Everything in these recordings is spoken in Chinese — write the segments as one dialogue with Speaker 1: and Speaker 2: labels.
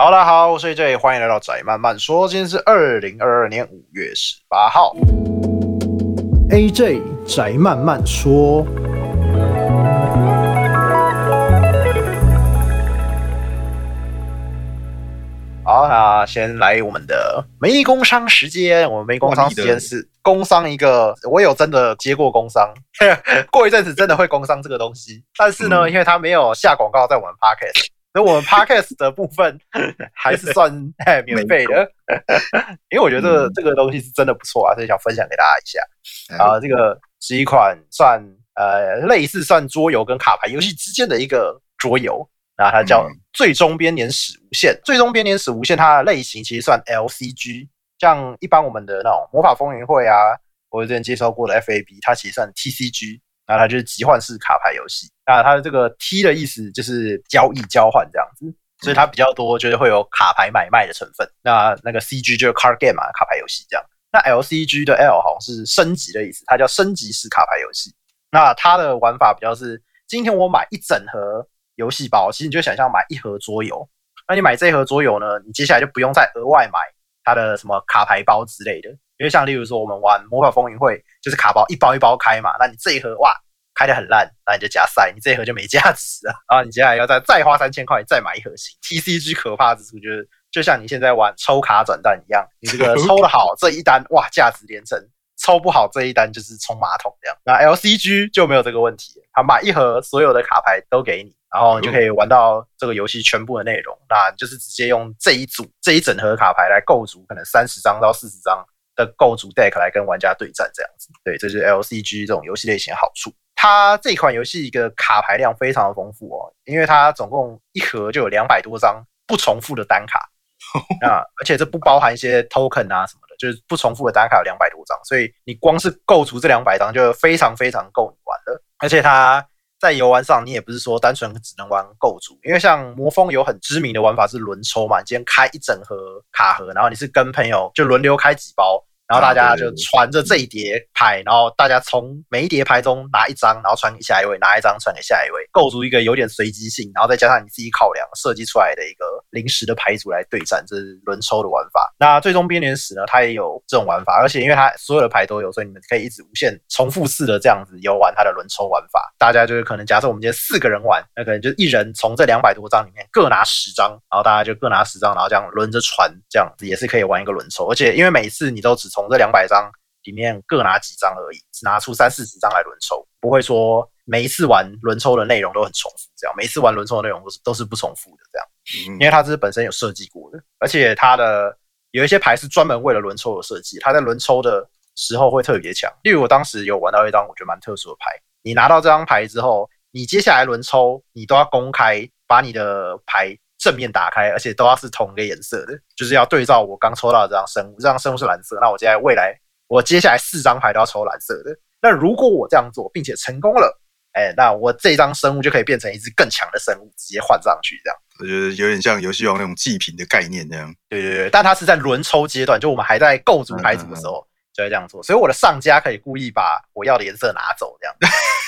Speaker 1: 好啦，好，所以这里欢迎来到宅慢慢说。今天是二零二二年五月十八号
Speaker 2: ，AJ 宅慢慢说。
Speaker 1: 好，那先来我们的没工商时间。我们没工商时间是工商一个，我有真的接过工商，过一阵子真的会工商这个东西。但是呢，嗯、因为他没有下广告在我们 Podcast。我们 podcast 的部分 还是算免费的，因为我觉得这个、这个东西是真的不错啊，所以想分享给大家一下。啊，这个是一款算呃类似算桌游跟卡牌游戏之间的一个桌游，那它叫《最终编年史无限》。《最终编年史无限》它的类型其实算 LCG，像一般我们的那种魔法风云会啊，我之前介绍过的 FAB，它其实算 TCG。那它就是集换式卡牌游戏，那它的这个 T 的意思就是交易交换这样子，所以它比较多就是会有卡牌买卖的成分。那那个 CG 就是 card game 嘛，卡牌游戏这样。那 LCG 的 L 好像是升级的意思，它叫升级式卡牌游戏。那它的玩法比较是，今天我买一整盒游戏包，其实你就想象买一盒桌游。那你买这一盒桌游呢，你接下来就不用再额外买它的什么卡牌包之类的。因为像例如说我们玩魔法风云会，就是卡包一包一包开嘛，那你这一盒哇开得很烂，那你就加塞，你这一盒就没价值了。然后你接下来要再再花三千块再买一盒新。TCG 可怕之处就是，就像你现在玩抽卡转蛋一样，你这个抽得好这一单哇价值连城，抽不好这一单就是冲马桶这样。那 LCG 就没有这个问题，他买一盒所有的卡牌都给你，然后你就可以玩到这个游戏全部的内容。那就是直接用这一组这一整盒卡牌来构筑可能三十张到四十张。的构筑 deck 来跟玩家对战这样子，对，这是 LCG 这种游戏类型的好处。它这款游戏一个卡牌量非常的丰富哦，因为它总共一盒就有两百多张不重复的单卡 啊，而且这不包含一些 token 啊什么的，就是不重复的单卡有两百多张，所以你光是构筑这两百张就非常非常够你玩了。而且它在游玩上，你也不是说单纯只能玩构筑，因为像魔风有很知名的玩法是轮抽嘛，你今天开一整盒卡盒，然后你是跟朋友就轮流开几包。然后大家就传着这一叠牌，然后大家从每一叠牌中拿一张，然后传给下一位，拿一张传给下一位，构筑一个有点随机性，然后再加上你自己考量设计出来的一个临时的牌组来对战，这是轮抽的玩法。那最终编年史呢，它也有这种玩法，而且因为它所有的牌都有，所以你们可以一直无限重复式的这样子游玩它的轮抽玩法。大家就是可能假设我们今天四个人玩，那可能就一人从这两百多张里面各拿十张，然后大家就各拿十张，然后这样轮着传，这样子也是可以玩一个轮抽。而且因为每次你都只从从这两百张里面各拿几张而已，只拿出三四十张来轮抽，不会说每一次玩轮抽的内容都很重复，这样每一次玩轮抽的内容都是都是不重复的，这样，因为它这是本身有设计过的，而且它的有一些牌是专门为了轮抽而设计，它在轮抽的时候会特别强。例如我当时有玩到一张我觉得蛮特殊的牌，你拿到这张牌之后，你接下来轮抽你都要公开把你的牌。正面打开，而且都要是同一个颜色的，就是要对照我刚抽到的这张生物，这张生物是蓝色，那我接下来未来我接下来四张牌都要抽蓝色的。那如果我这样做并且成功了，哎，那我这张生物就可以变成一只更强的生物，直接换上去，这样。
Speaker 3: 我觉得有点像游戏王那种祭品的概念那样。
Speaker 1: 对对对，但它是在轮抽阶段，就我们还在构筑牌组的时候就会这样做，所以我的上家可以故意把我要的颜色拿走，这样，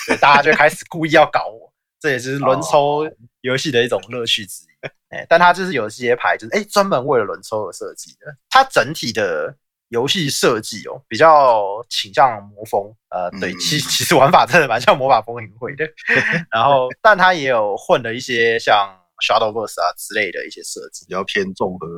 Speaker 1: 对，大家就开始故意要搞我，这也是轮抽 游戏的一种乐趣之一。哎，但它就是有一些牌，就是哎，专门为了轮抽而设计的。它整体的游戏设计哦，比较倾向魔风。呃，对，其其实玩法真的蛮像魔法风云会的。然后，但它也有混了一些像 Shadowverse 啊之类的一些设计，
Speaker 3: 比较偏综合。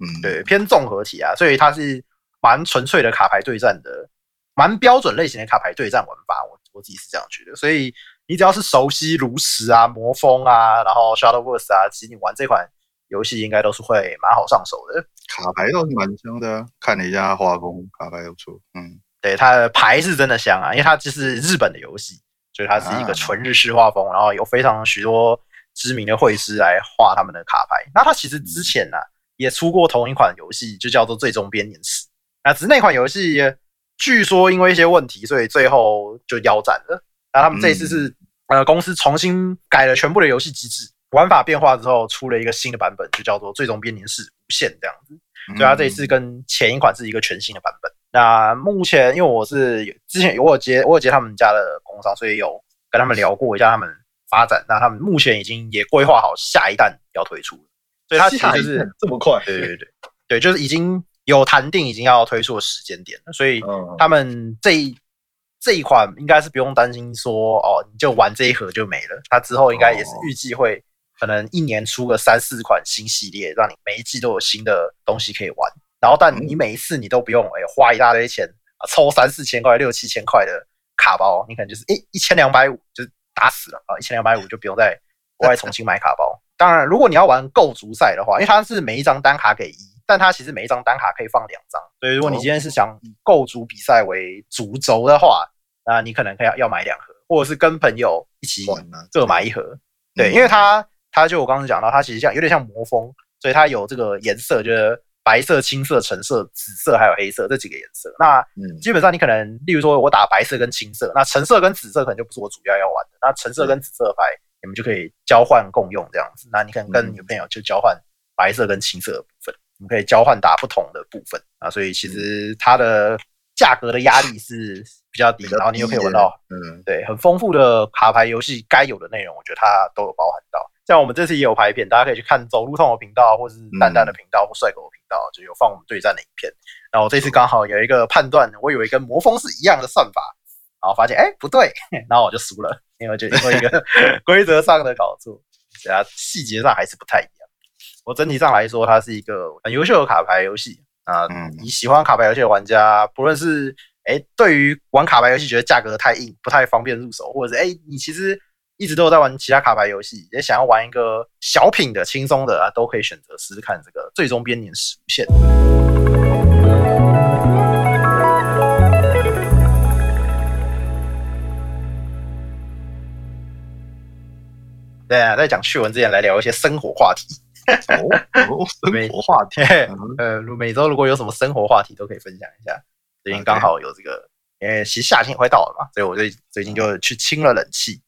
Speaker 1: 嗯，对，偏综合体啊，所以它是蛮纯粹的卡牌对战的，蛮标准类型的卡牌对战玩法。我我自己是这样觉得，所以。你只要是熟悉炉石啊、魔风啊，然后 Shadowverse 啊，其实你玩这款游戏应该都是会蛮好上手的。
Speaker 3: 卡牌倒是蛮香的，看了一下画风，卡牌不错。嗯，
Speaker 1: 对，它的牌是真的香啊，因为它就是日本的游戏，所以它是一个纯日式画风，啊、然后有非常许多知名的绘师来画他们的卡牌。那它其实之前呢、啊、也出过同一款游戏，就叫做《最终编年史》。那只是那款游戏据说因为一些问题，所以最后就腰斩了。那他们这一次是、嗯、呃公司重新改了全部的游戏机制，玩法变化之后出了一个新的版本，就叫做《最终编年史无限》这样子。所以它这一次跟前一款是一个全新的版本。那目前因为我是之前有我有接我有接他们家的工商，所以有跟他们聊过一下他们发展。那他们目前已经也规划好下一弹要推出了。所以它其实就是
Speaker 3: 这么快。
Speaker 1: 对对对对，就是已经有谈定，已经要推出的时间点了。所以他们这一这一款应该是不用担心说哦，你就玩这一盒就没了。它之后应该也是预计会可能一年出个三四款新系列，让你每一季都有新的东西可以玩。然后，但你每一次你都不用哎花一大堆钱啊，抽三四千块、六七千块的卡包，你可能就是哎一千两百五就打死了啊，一千两百五就不用再额外重新买卡包。当然，如果你要玩构筑赛的话，因为它是每一张单卡给一，但它其实每一张单卡可以放两张。所以，如果你今天是想以构筑比赛为主轴的话，那你可能可以要要买两盒，或者是跟朋友一起各买一盒。对，因为它它就我刚刚讲到，它其实像有点像魔风，所以它有这个颜色就是。白色、青色、橙色、紫色，还有黑色这几个颜色。那基本上你可能，例如说我打白色跟青色，那橙色跟紫色可能就不是我主要要玩的。那橙色跟紫色牌，你们就可以交换共用这样子。那你可能跟女朋友就交换白色跟青色的部分，你们可以交换打不同的部分啊。所以其实它的价格的压力是比较低，然后你又可以玩到，嗯，对，很丰富的卡牌游戏该有的内容，我觉得它都有包含到。像我们这次也有拍片，大家可以去看走路通的频道，或是蛋蛋的频道，或帅狗的频道，就有放我们对战的影片。然后我这次刚好有一个判断，我以为跟魔风是一样的算法，然后发现哎、欸、不对，然后我就输了，因为就因为一个 规则上的搞错，其他细节上还是不太一样。我整体上来说，它是一个很优秀的卡牌游戏啊。你喜欢卡牌游戏的玩家，不论是哎、欸、对于玩卡牌游戏觉得价格太硬，不太方便入手，或者是哎、欸、你其实。一直都有在玩其他卡牌游戏，也想要玩一个小品的、轻松的啊，都可以选择试试看这个最终编年史无限。对啊，在讲趣闻之前，来聊一些生活话题。
Speaker 3: 哦，哦，生活话题。
Speaker 1: 呃，每周如果有什么生活话题，都可以分享一下。最近刚好有这个，因为其实夏天也快到了嘛，所以我最最近就去清了冷气。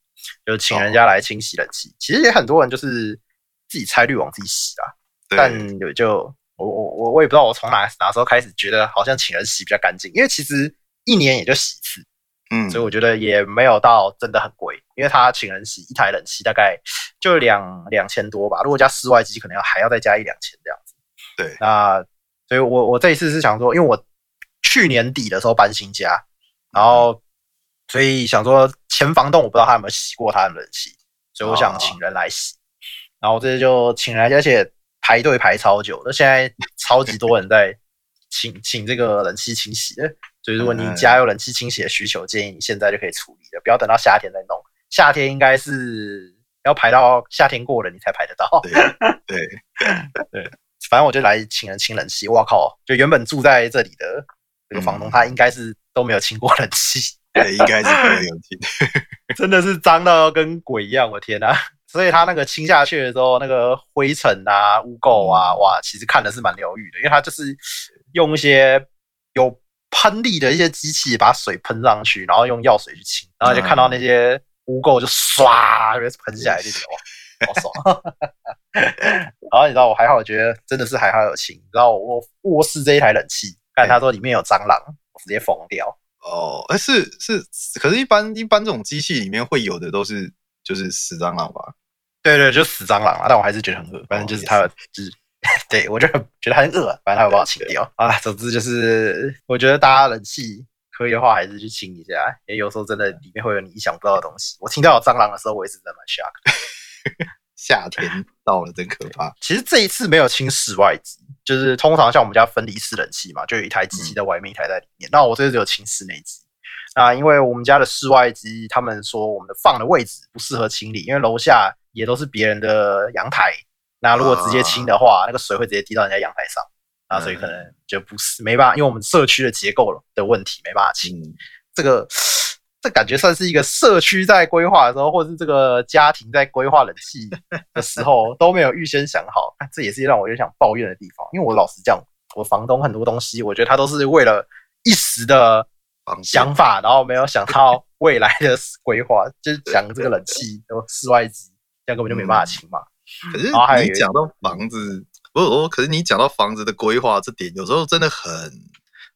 Speaker 1: 就请人家来清洗冷气，其实也很多人就是自己拆滤网自己洗啊。但有就我我我我也不知道我从哪哪时候开始觉得好像请人洗比较干净，因为其实一年也就洗一次，嗯，所以我觉得也没有到真的很贵，因为他请人洗一台冷气大概就两两千多吧，如果加室外机可能要还要再加一两千这样子。
Speaker 3: 对，
Speaker 1: 那所以我我这一次是想说，因为我去年底的时候搬新家，然后。所以想说前房东我不知道他有没有洗过他的冷气，所以我想请人来洗。然后这次就请人，而且排队排超久，那现在超级多人在 请请这个冷气清洗的。所以如果你家有冷气清洗的需求，建议你现在就可以处理了，不要等到夏天再弄。夏天应该是要排到夏天过了你才排得到。
Speaker 3: 对对
Speaker 1: 对，反正我就来请人清冷气。我靠！就原本住在这里的这个房东，他应该是都没有清过冷气。
Speaker 3: 对，应该是没有清
Speaker 1: 真的是脏到跟鬼一样，我天哪！所以他那个清下去的时候，那个灰尘啊、污垢啊，哇，其实看的是蛮疗愈的，因为他就是用一些有喷力的一些机器把水喷上去，然后用药水去清，然后就看到那些污垢就唰就喷下来那种，好爽！然后你知道我还好，我觉得真的是还好有清。你知道我卧室这一台冷气，看他说里面有蟑螂，我直接疯掉。
Speaker 3: 哦，哎，是是，可是，一般一般这种机器里面会有的都是就是死蟑螂吧？
Speaker 1: 对对，就死蟑螂啊！但我还是觉得很恶，反正就是它的，就是 对我就很觉得很恶，反正他会把我清掉啊。总之就是，我觉得大家冷气可以的话，还是去清一下，因为有时候真的里面会有你意想不到的东西。我听到有蟑螂的时候，我也是真的蛮 shock。
Speaker 3: 夏天到了，真可怕。
Speaker 1: 其实这一次没有清室外机，就是通常像我们家分离式冷气嘛，就有一台机器在外面，一台在里面。那我这次只有清室内机。那因为我们家的室外机，他们说我们的放的位置不适合清理，因为楼下也都是别人的阳台。那如果直接清的话，那个水会直接滴到人家阳台上，那所以可能就不是没办法，因为我们社区的结构的问题没办法清这个。这感觉算是一个社区在规划的时候，或者是这个家庭在规划冷气的时候 都没有预先想好，这也是让我有想抱怨的地方。因为我老实讲，我房东很多东西，我觉得他都是为了一时的想法，然后没有想到未来的规划，就是讲这个冷气有室外机，这样根本就没办法清嘛。
Speaker 3: 可是你讲到房子，不是，可是你讲到房子的规划这点，有时候真的很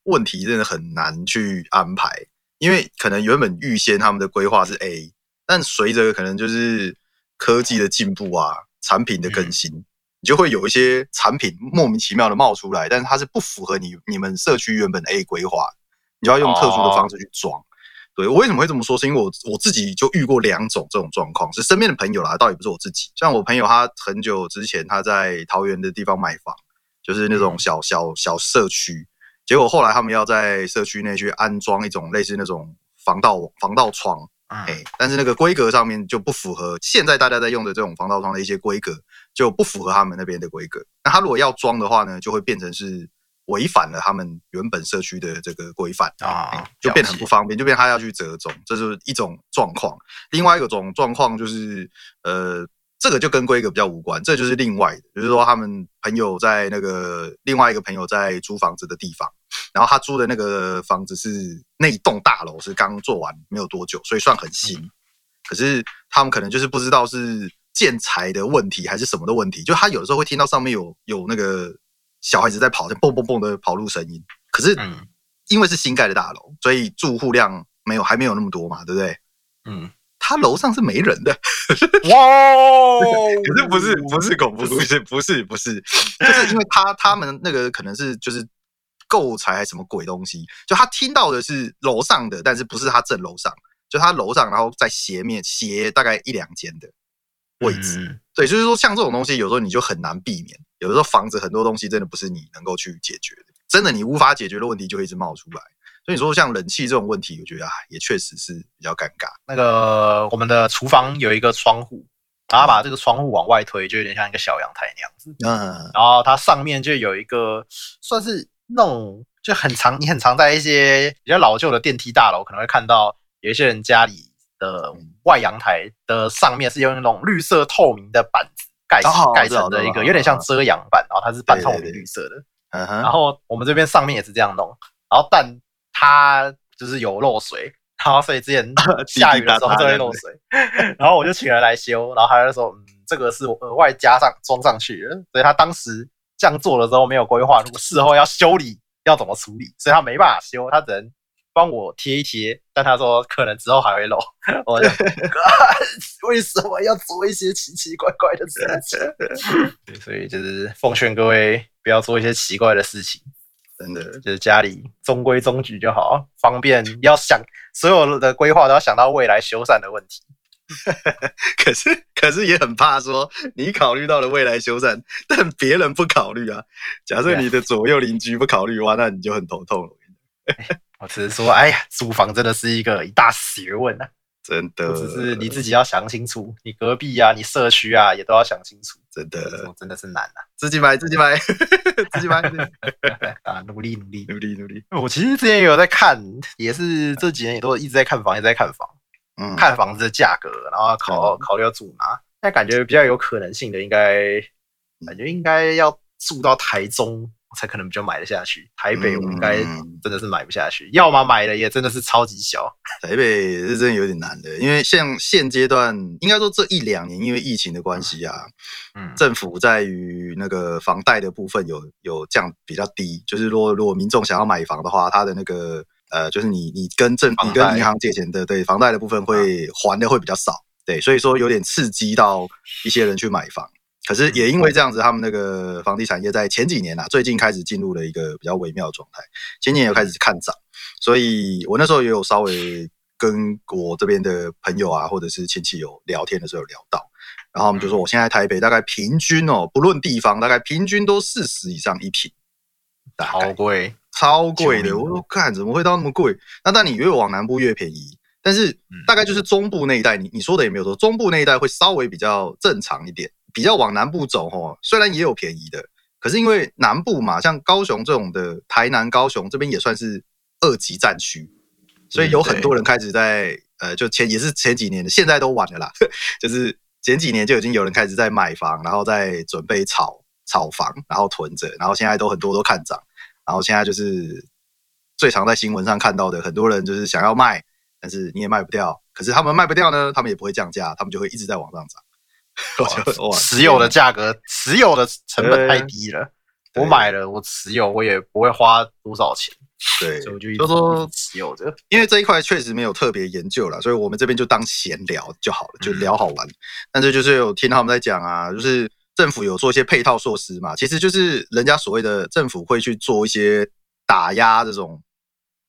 Speaker 3: 问题，真的很难去安排。因为可能原本预先他们的规划是 A，但随着可能就是科技的进步啊，产品的更新，你就会有一些产品莫名其妙的冒出来，但是它是不符合你你们社区原本的 A 规划，你就要用特殊的方式去装。哦、对，我为什么会这么说？是因为我我自己就遇过两种这种状况，是身边的朋友啦，倒也不是我自己。像我朋友，他很久之前他在桃园的地方买房，就是那种小小小社区，结果后来他们要在社区内去安装一种类似那种防盗防盗窗。哎、嗯，但是那个规格上面就不符合现在大家在用的这种防盗窗的一些规格，就不符合他们那边的规格。那他如果要装的话呢，就会变成是违反了他们原本社区的这个规范啊，就变得很不方便，就变他要去折中，这是一种状况。另外一个种状况就是，呃。这个就跟规格比较无关，这就是另外的，就是说他们朋友在那个另外一个朋友在租房子的地方，然后他租的那个房子是那一栋大楼是刚做完没有多久，所以算很新。可是他们可能就是不知道是建材的问题还是什么的问题，就他有的时候会听到上面有有那个小孩子在跑，就蹦蹦蹦的跑路声音。可是因为是新盖的大楼，所以住户量没有还没有那么多嘛，对不对？嗯。他楼上是没人的，哇！可是不是不是恐怖故事，不是不是，就是因为他他们那个可能是就是购材还是什么鬼东西，就他听到的是楼上的，但是不是他正楼上，就他楼上，然后在斜面斜大概一两间的位置，嗯、对，就是说像这种东西，有时候你就很难避免，有的时候房子很多东西真的不是你能够去解决的，真的你无法解决的问题就会一直冒出来。所以你说像冷气这种问题，我觉得啊，也确实是比较尴尬。
Speaker 1: 那个我们的厨房有一个窗户，然后把这个窗户往外推，就有点像一个小阳台那样子。嗯，然后它上面就有一个算是那种就很常，你很常在一些比较老旧的电梯大楼可能会看到，有一些人家里的外阳台的上面是用那种绿色透明的板子盖盖成的一个，有点像遮阳板，然后它是半透明绿色的。嗯哼，然后我们这边上面也是这样弄，然后但。它就是有漏水，然后所以之前 下雨的时候就会漏水，然后我就请人来修，然后他就说，嗯，这个是我额外加上装上去的，所以他当时这样做的时候没有规划，如果事后要修理要怎么处理，所以他没办法修，他只能帮我贴一贴，但他说可能之后还会漏，我就 为什么要做一些奇奇怪怪的事情？所以就是奉劝各位不要做一些奇怪的事情。真的就是家里中规中矩就好，方便要想所有的规划都要想到未来修缮的问题。
Speaker 3: 可是可是也很怕说你考虑到了未来修缮，但别人不考虑啊。假设你的左右邻居不考虑的话，那你就很头痛了。
Speaker 1: 我只是说，哎呀，租房真的是一个一大学问啊。
Speaker 3: 真的，
Speaker 1: 只是你自己要想清楚，你隔壁啊，你社区啊，也都要想清楚。
Speaker 3: 真的，
Speaker 1: 真的是难啊！
Speaker 3: 自己买，自己买，自己买
Speaker 1: 啊！努力，努力，
Speaker 3: 努力，努力。
Speaker 1: 我其实之前也有在看，也是这几年也都一直在看房，也在看房，嗯，看房子的价格，然后考考虑要住哪。但感觉比较有可能性的，应该感觉应该要住到台中。才可能比较买得下去，台北我应该真的是买不下去，嗯、要么买的也真的是超级小。
Speaker 3: 台北是真的有点难的，因为像现阶段，应该说这一两年，因为疫情的关系啊，嗯，政府在于那个房贷的部分有有降比较低，就是说如果民众想要买房的话，他的那个呃，就是你你跟政你跟银行借钱的，对房贷的部分会还的会比较少，对，所以说有点刺激到一些人去买房。可是也因为这样子，他们那个房地产业在前几年啊，最近开始进入了一个比较微妙的状态，前几年又开始看涨，所以我那时候也有稍微跟我这边的朋友啊，或者是亲戚有聊天的时候有聊到，然后我们就说，我现在台北大概平均哦，不论地方，大概平均都四十以上一平，
Speaker 1: 超贵，
Speaker 3: 超贵的。我说看怎么会到那么贵？那但你越往南部越便宜，但是大概就是中部那一带，你你说的也没有错，中部那一带会稍微比较正常一点。比较往南部走吼，虽然也有便宜的，可是因为南部嘛，像高雄这种的，台南、高雄这边也算是二级战区，所以有很多人开始在呃，就前也是前几年的，现在都晚了啦，就是前几年就已经有人开始在买房，然后在准备炒炒房，然后囤着，然后现在都很多都看涨，然后现在就是最常在新闻上看到的，很多人就是想要卖，但是你也卖不掉，可是他们卖不掉呢，他们也不会降价，他们就会一直在往上涨。
Speaker 1: 持有的价格，持有的成本太低了。我买了，我持有，我也不会花多少钱。
Speaker 3: 对，
Speaker 1: 所以我就说持有着。
Speaker 3: 因为这一块确实没有特别研究了，所以我们这边就当闲聊就好了，就聊好玩。但是就是有听他们在讲啊，就是政府有做一些配套措施嘛，其实就是人家所谓的政府会去做一些打压这种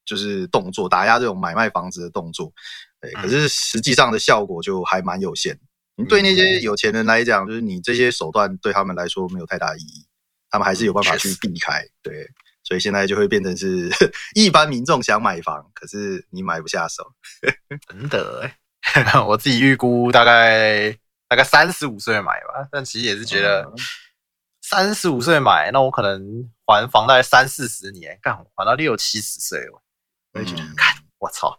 Speaker 3: 就是动作，打压这种买卖房子的动作。对，可是实际上的效果就还蛮有限。你对那些有钱人来讲，就是你这些手段对他们来说没有太大意义，他们还是有办法去避开。对。所以现在就会变成是 一般民众想买房，可是你买不下手，
Speaker 1: 真的。我自己预估大概大概三十五岁买吧，但其实也是觉得三十五岁买，那我可能还房贷三四十年，干还到六七十岁了，我就觉得，看我操，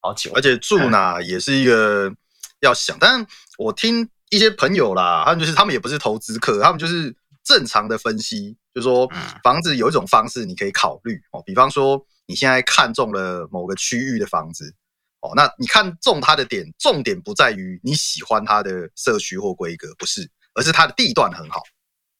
Speaker 1: 好久。
Speaker 3: 而且住哪也是一个要想，但我听一些朋友啦，他们就是他们也不是投资客，他们就是正常的分析。就是说，房子有一种方式你可以考虑哦，比方说你现在看中了某个区域的房子哦，那你看中它的点，重点不在于你喜欢它的社区或规格，不是，而是它的地段很好，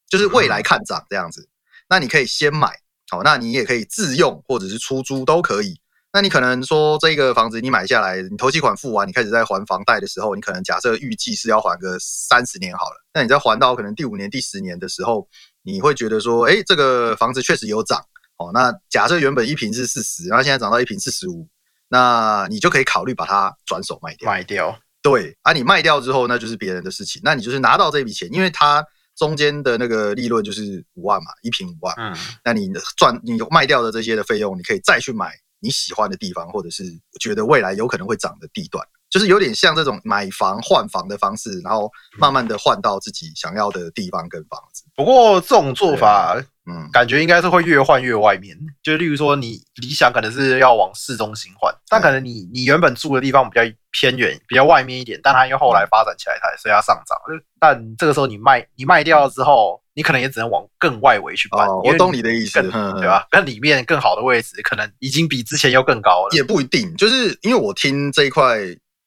Speaker 3: 就是未来看涨这样子。那你可以先买，好，那你也可以自用或者是出租都可以。那你可能说这个房子你买下来，你头期款付完，你开始在还房贷的时候，你可能假设预计是要还个三十年好了，那你在还到可能第五年、第十年的时候。你会觉得说，哎，这个房子确实有涨哦。那假设原本一平是四十，然后现在涨到一平四十五，那你就可以考虑把它转手卖掉。
Speaker 1: 卖掉，对
Speaker 3: 啊，你卖掉之后，那就是别人的事情。那你就是拿到这笔钱，因为它中间的那个利润就是五万嘛，一平五万。嗯，那你赚你卖掉的这些的费用，你可以再去买你喜欢的地方，或者是觉得未来有可能会涨的地段。就是有点像这种买房换房的方式，然后慢慢的换到自己想要的地方跟房子。
Speaker 1: 不过这种做法，嗯，感觉应该是会越换越外面。就例如说，你理想可能是要往市中心换，但可能你你原本住的地方比较偏远，比较外面一点，但它因为后来发展起来，它所以要上涨。但这个时候你卖你卖掉了之后，你可能也只能往更外围去搬。
Speaker 3: 哦，我懂你的意思，
Speaker 1: 对吧？那里面更好的位置，可能已经比之前要更高了。
Speaker 3: 也不一定，就是因为我听这一块。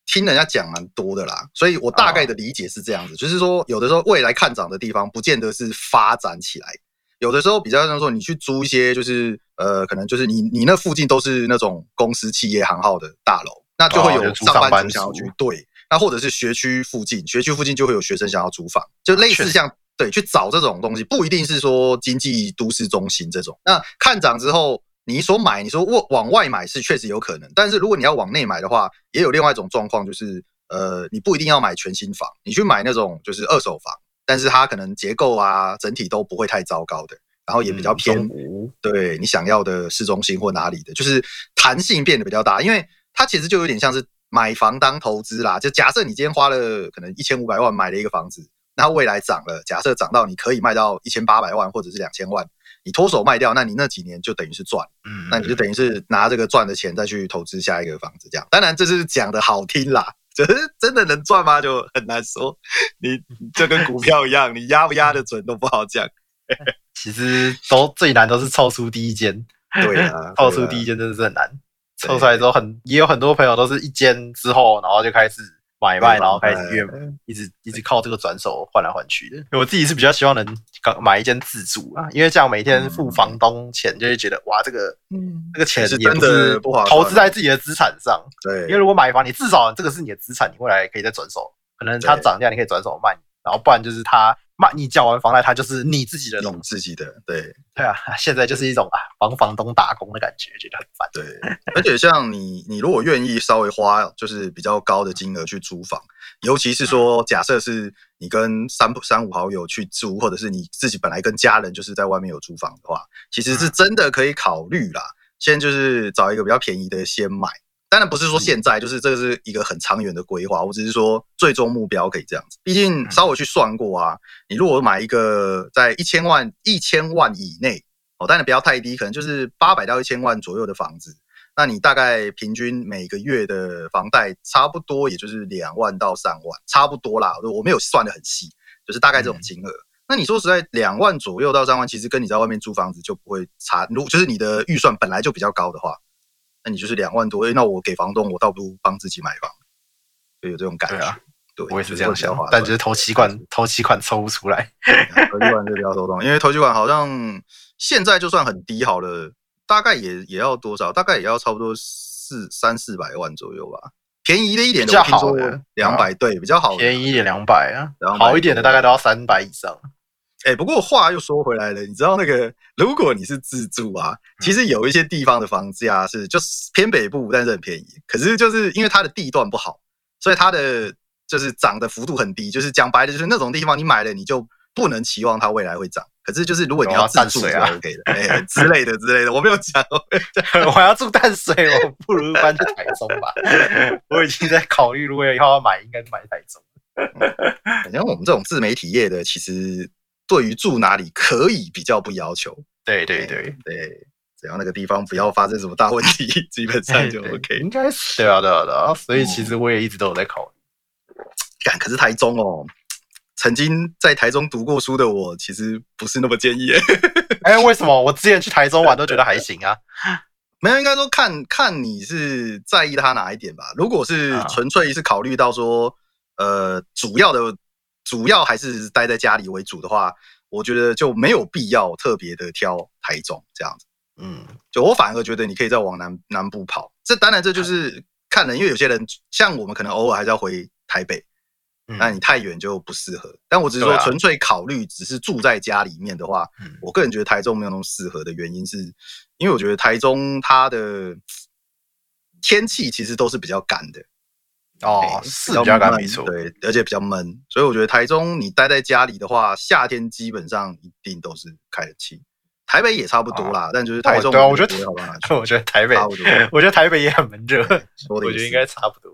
Speaker 3: 听人家讲蛮多的啦，所以我大概的理解是这样子，就是说有的时候未来看涨的地方，不见得是发展起来，有的时候比较像说你去租一些，就是呃，可能就是你你那附近都是那种公司、企业、行号的大楼，那就会有上班族想要去，对，那或者是学区附近，学区附近就会有学生想要租房，就类似像对去找这种东西，不一定是说经济都市中心这种，那看涨之后。你所买，你说往往外买是确实有可能，但是如果你要往内买的话，也有另外一种状况，就是呃，你不一定要买全新房，你去买那种就是二手房，但是它可能结构啊，整体都不会太糟糕的，然后也比较偏，嗯、对你想要的市中心或哪里的，就是弹性变得比较大，因为它其实就有点像是买房当投资啦，就假设你今天花了可能一千五百万买了一个房子，那未来涨了，假设涨到你可以卖到一千八百万或者是两千万。你脱手卖掉，那你那几年就等于是赚，嗯，那你就等于是拿这个赚的钱再去投资下一个房子，这样。当然这是讲的好听啦，可是真的能赚吗？就很难说。你 就跟股票一样，你压不压得准都不好讲。
Speaker 1: 其实都最难都是凑出第一间，
Speaker 3: 对啊，
Speaker 1: 凑出第一间真的是很难。凑出来之后很也有很多朋友都是一间之后，然后就开始。买卖，然后开始越一直一直靠这个转手换来换去的。我自己是比较希望能买一间自住啊，因为这样每天付房东钱，就会觉得哇，这个这个钱也不是投资在自己的资产上。
Speaker 3: 对，
Speaker 1: 因为如果买房，你至少这个是你的资产，你未来可以再转手，可能它涨价，你可以转手卖，然后不然就是它。你缴完房贷，它就是你自己的，
Speaker 3: 用自己的，对
Speaker 1: 对啊，现在就是一种啊，帮房东打工的感觉，觉得很烦。
Speaker 3: 对，而且像你，你如果愿意稍微花就是比较高的金额去租房，尤其是说假设是你跟三三五好友去租，或者是你自己本来跟家人就是在外面有租房的话，其实是真的可以考虑啦。先就是找一个比较便宜的先买。当然不是说现在，就是这个是一个很长远的规划。我只是说最终目标可以这样子。毕竟稍微去算过啊，你如果买一个在一千万一千万以内哦，当然不要太低，可能就是八百到一千万左右的房子，那你大概平均每个月的房贷差不多也就是两万到三万，差不多啦。我没有算得很细，就是大概这种金额。那你说实在，两万左右到三万，其实跟你在外面租房子就不会差。如果就是你的预算本来就比较高的话。那你就是两万多，那我给房东，我倒不如帮自己买房，就有这种感觉。对啊，对，
Speaker 1: 我也是这样想，但只是投期款，投期款抽不出来，
Speaker 3: 头期款就比较头痛，因为投期款好像现在就算很低好了，大概也也要多少？大概也要差不多四三四百万左右吧。便宜的一点的，比较好的两百，对，比较好，
Speaker 1: 便宜一点两百啊，好一点的大概都要三百以上。
Speaker 3: 哎，不过话又说回来了，你知道那个，如果你是自住啊，其实有一些地方的房价是就是偏北部，但是很便宜。可是就是因为它的地段不好，所以它的就是涨的幅度很低。就是讲白了，就是那种地方你买了，你就不能期望它未来会涨。可是就是如果你要自住，是 OK 的，哎、啊、之类的之类的，我没有讲，
Speaker 1: 我 要住淡水，我不如搬去台中吧。我已经在考虑，如果以后要买，应该是买台中。
Speaker 3: 反正我们这种自媒体业的，其实。对于住哪里可以比较不要求，
Speaker 1: 对对对
Speaker 3: 对，只要那个地方不要发生什么大问题，基本上就 OK。
Speaker 1: 应该是对啊对啊对啊，所以其实我也一直都有在考虑。
Speaker 3: 干，可是台中哦，曾经在台中读过书的我，其实不是那么建议。
Speaker 1: 哎，为什么？我之前去台中玩都觉得还行啊。
Speaker 3: 没有，应该说看看你是在意他哪一点吧。如果是纯粹是考虑到说，呃，主要的。主要还是待在家里为主的话，我觉得就没有必要特别的挑台中这样子。嗯，就我反而觉得你可以再往南南部跑。这当然这就是看人，因为有些人像我们可能偶尔还是要回台北，那你太远就不适合。但我只是说纯粹考虑，只是住在家里面的话，我个人觉得台中没有那么适合的原因是，因为我觉得台中它的天气其实都是比较干的。
Speaker 1: 哦，是比较干没错，
Speaker 3: 对，而且比较闷，所以我觉得台中你待在家里的话，夏天基本上一定都是开的气。台北也差不多啦，但就是台中，
Speaker 1: 对啊，我觉得，我觉得台北，我觉得台北也很闷热，我觉得应该差不多。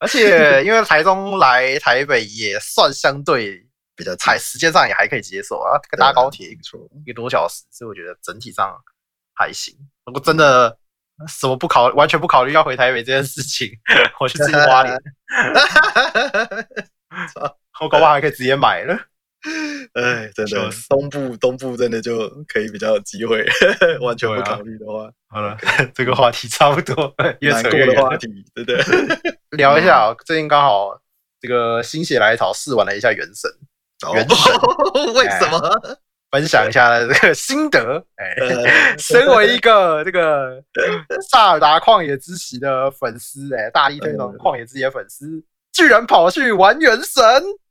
Speaker 1: 而且 因为台中来台北也算相对比较快，时间上也还可以接受啊，搭高铁一个一个多小时，所以我觉得整体上还行。如果真的。什么不考，完全不考虑要回台北这件事情，我去自己花莲，我搞不好还可以直接买了。
Speaker 3: 哎，真的，东部东部真的就可以比较有机会，完全不考虑的话，
Speaker 1: 好了，这个话题差不多，越扯越远的话题，
Speaker 3: 对不对？
Speaker 1: 聊一下，最近刚好这个心血来潮试玩了一下《原神 》，原神
Speaker 3: 为什么？
Speaker 1: 分享一下这个心得。哎，身为一个这个萨尔达旷野之息的粉丝，哎，大力推崇旷野之息的粉丝，居然跑去玩原神。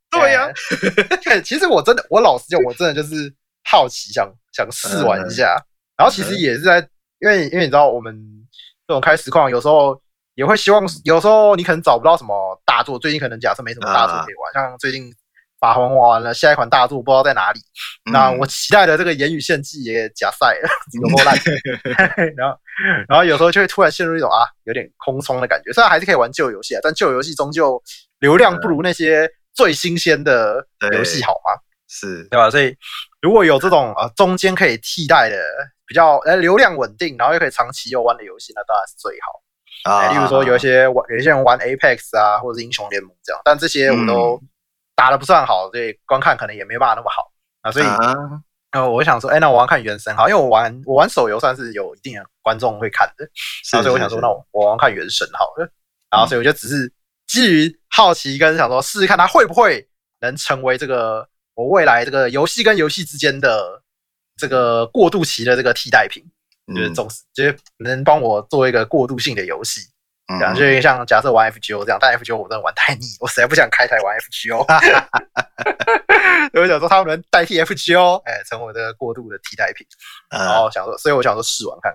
Speaker 1: 对呀，其实我真的，我老实讲，我真的就是好奇，想想试玩一下。然后其实也是在，因为因为你知道，我们这种开实况，有时候也会希望，有时候你可能找不到什么大作，最近可能假设没什么大作可以玩，像最近。法环玩了，下一款大作不知道在哪里。嗯、那我期待的这个言语献祭也假赛了，有够烂。然后，然后有时候就会突然陷入一种啊，有点空窗的感觉。虽然还是可以玩旧游戏啊，但旧游戏终究流量不如那些最新鲜的游戏好吗？
Speaker 3: 是
Speaker 1: 对吧？所以如果有这种啊中间可以替代的，比较呃流量稳定，然后又可以长期游玩的游戏，那当然是最好啊。例如说有一些玩，有一些人玩 Apex 啊，或者是英雄联盟这样，但这些我都。嗯打的不算好，所以观看可能也没办法那么好啊。所以，呃，我想说，哎，那我要看原神好，因为我玩我玩手游算是有一定的观众会看的，所以我想说，那我我要看原神好了。然后，所以我就只是基于好奇跟想说试试看它会不会能成为这个我未来这个游戏跟游戏之间的这个过渡期的这个替代品，就是总是就是能帮我做一个过渡性的游戏。这样就像假设玩 FGO 这样，但 FGO 我真的玩太腻，我实在不想开台玩 FGO。所以我想说，他们能代替 FGO，哎，成为这个过渡的替代品。然后想说，所以我想说试玩看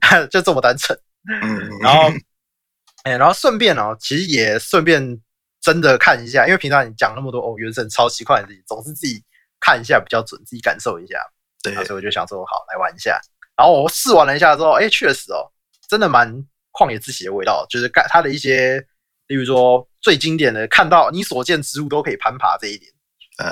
Speaker 1: 看，就这么单纯。嗯然后，哎，然后顺便哦，其实也顺便真的看一下，因为平常你讲那么多哦，原神超奇怪，自己总是自己看一下比较准，自己感受一下。对，所以我就想说，好，来玩一下。然后我试玩了一下之后，哎，确实哦，真的蛮。旷野之息的味道，就是干它的一些，例如说最经典的，看到你所见之物都可以攀爬这一点，